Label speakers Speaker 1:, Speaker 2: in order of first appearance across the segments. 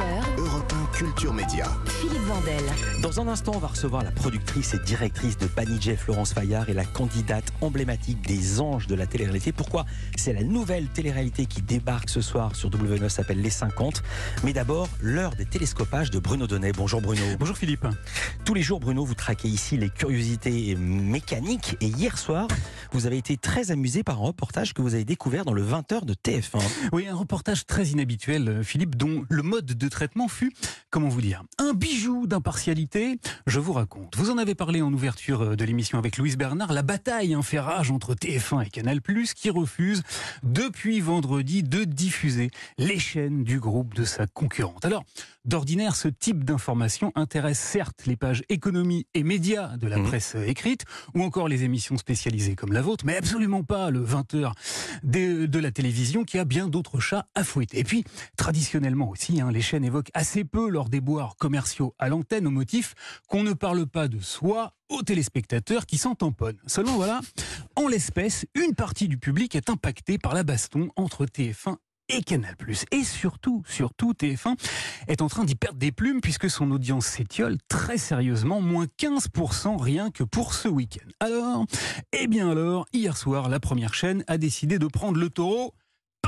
Speaker 1: 11h.
Speaker 2: Europe 1 Culture Média.
Speaker 1: Philippe Vandel.
Speaker 3: Dans un instant, on va recevoir la productrice et directrice de Banijay, Florence Fayard, et la candidate emblématique des anges de la télé-réalité. Pourquoi? C'est la nouvelle télé-réalité qui débarque ce soir sur W9, s'appelle Les 50. Mais d'abord, l'heure des télescopages de Bruno Donnet. Bonjour Bruno.
Speaker 4: Bonjour Philippe.
Speaker 3: Tous les jours, Bruno, vous traquez ici les curiosités mécaniques. Et hier soir, vous avez été très amusé par un reportage que vous avez découvert dans le 20h de TF1.
Speaker 4: Oui, un reportage très inhabituel, Philippe, dont le mode de traitement fut, comment vous dire, un bijou d'impartialité. Je vous raconte. Vous en avez parlé en ouverture de l'émission avec Louise Bernard, la bataille en fait rage entre TF1 et Canal+, qui refuse depuis vendredi de diffuser les chaînes du groupe de sa concurrente. Alors, d'ordinaire, ce type d'information intéresse certes les pages économie et médias de la
Speaker 3: Mmh.
Speaker 4: presse écrite, ou encore les émissions spécialisées comme la vôtre, mais absolument pas le 20h de, de la télévision qui a bien d'autres chats à fouetter. Et puis, traditionnellement aussi, hein, les chaînes évoquent assez peu leurs déboires commerciaux à l'antenne au motif qu'on ne parle pas de soi aux téléspectateurs qui s'en tamponnent. Seulement voilà, en l'espèce, une partie du public est impactée par la baston entre TF1 et Canal+. Et surtout, surtout, TF1 est en train d'y perdre des plumes puisque son audience s'étiole très sérieusement, moins 15% rien que pour ce week-end. Alors, eh bien alors, hier soir, la première chaîne a décidé de prendre le taureau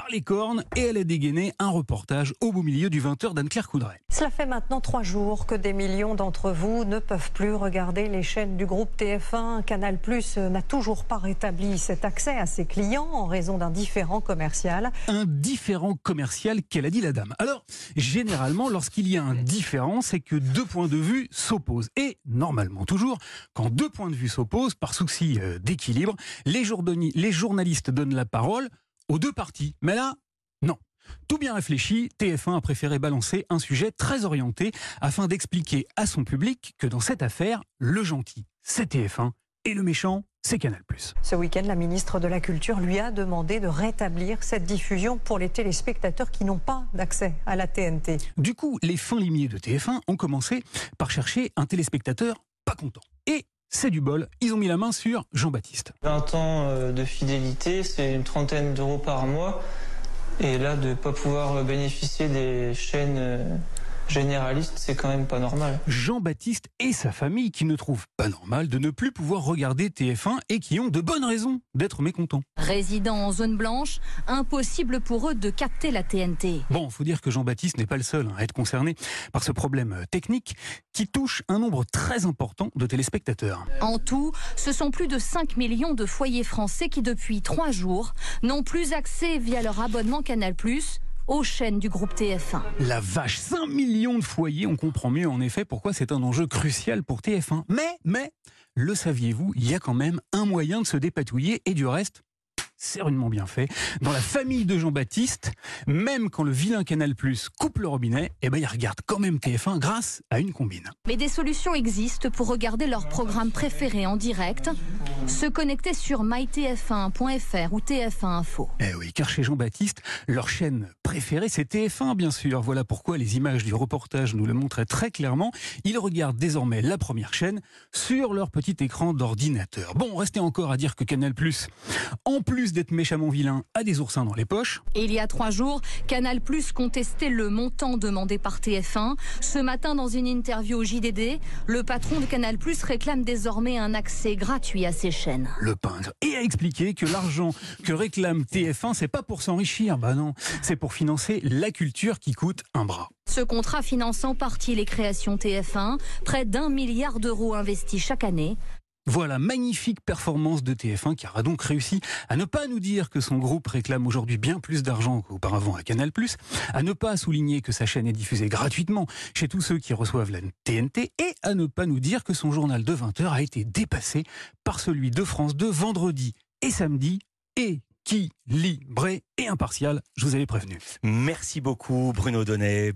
Speaker 4: par les cornes et elle a dégainé un reportage au beau milieu du 20h d'Anne-Claire Coudray.
Speaker 5: Cela fait maintenant trois jours que des millions d'entre vous ne peuvent plus regarder les chaînes du groupe TF1. Canal Plus n'a toujours pas rétabli cet accès à ses clients en raison d'un différend commercial.
Speaker 4: un différent commercial qu'elle a dit la dame? Alors, généralement, lorsqu'il y a un différent, c'est que deux points de vue s'opposent. Et, normalement toujours, quand deux points de vue s'opposent, par souci euh, d'équilibre, les journalistes donnent la parole aux deux parties. Mais là, non. Tout bien réfléchi, TF1 a préféré balancer un sujet très orienté afin d'expliquer à son public que dans cette affaire, le gentil, c'est TF1 et le méchant, c'est Canal+.
Speaker 5: Ce week-end, la ministre de la Culture lui a demandé de rétablir cette diffusion pour les téléspectateurs qui n'ont pas d'accès à la TNT.
Speaker 4: Du coup, les fins limiers de TF1 ont commencé par chercher un téléspectateur pas content. Et c'est du bol, ils ont mis la main sur Jean-Baptiste.
Speaker 6: 20 ans euh, de fidélité, c'est une trentaine d'euros par mois. Et là, de ne pas pouvoir bénéficier des chaînes généralistes, c'est quand même pas normal.
Speaker 4: Jean-Baptiste et sa famille qui ne trouvent pas normal de ne plus pouvoir regarder TF1 et qui ont de bonnes raisons d'être mécontents.
Speaker 1: Résidant en zone blanche, impossible pour eux de capter la TNT.
Speaker 4: Bon, faut dire que Jean-Baptiste n'est pas le seul à être concerné par ce problème technique qui touche un nombre très important de téléspectateurs.
Speaker 1: En tout, ce sont plus de 5 millions de foyers français qui, depuis trois jours, n'ont plus accès via leur abonnement Canal+, aux chaînes du groupe TF1.
Speaker 4: La vache, 5 millions de foyers, on comprend mieux en effet pourquoi c'est un enjeu crucial pour TF1. Mais, mais, le saviez-vous, il y a quand même un moyen de se dépatouiller et du reste, c'est rudement bien fait. Dans la famille de Jean-Baptiste, même quand le vilain Canal Plus coupe le robinet, eh ben il regarde quand même TF1 grâce à une combine.
Speaker 1: Mais des solutions existent pour regarder leur programme préféré en direct, se connecter sur mytf1.fr ou TF1 Info.
Speaker 4: Eh oui, car chez Jean-Baptiste, leur chaîne préférée, c'est TF1, bien sûr. Voilà pourquoi les images du reportage nous le montraient très clairement. Ils regardent désormais la première chaîne sur leur petit écran d'ordinateur. Bon, restait encore à dire que Canal+, en plus d'être méchamment vilain, a des oursins dans les poches.
Speaker 1: Et il y a trois jours, Canal Plus contestait le montant demandé par TF1. Ce matin, dans une interview au JDD, le patron de Canal Plus réclame désormais un accès gratuit à ses chaînes.
Speaker 4: le pingre et a expliqué que l'argent que réclame TF1, c'est pas pour s'enrichir, bah non, c'est pour financer la culture qui coûte un bras.
Speaker 1: Ce contrat finance en partie les créations TF1, près d'un milliard d'euros investis chaque année.
Speaker 4: Voilà, magnifique performance de TF1 qui aura donc réussi à ne pas nous dire que son groupe réclame aujourd'hui bien plus d'argent qu'auparavant à Canal+, à ne pas souligner que sa chaîne est diffusée gratuitement chez tous ceux qui reçoivent la TNT et à ne pas nous dire que son journal de 20h a été dépassé par celui de France 2 vendredi et samedi équilibré et impartial, je vous avais prévenu.
Speaker 3: Merci beaucoup Bruno Donnet.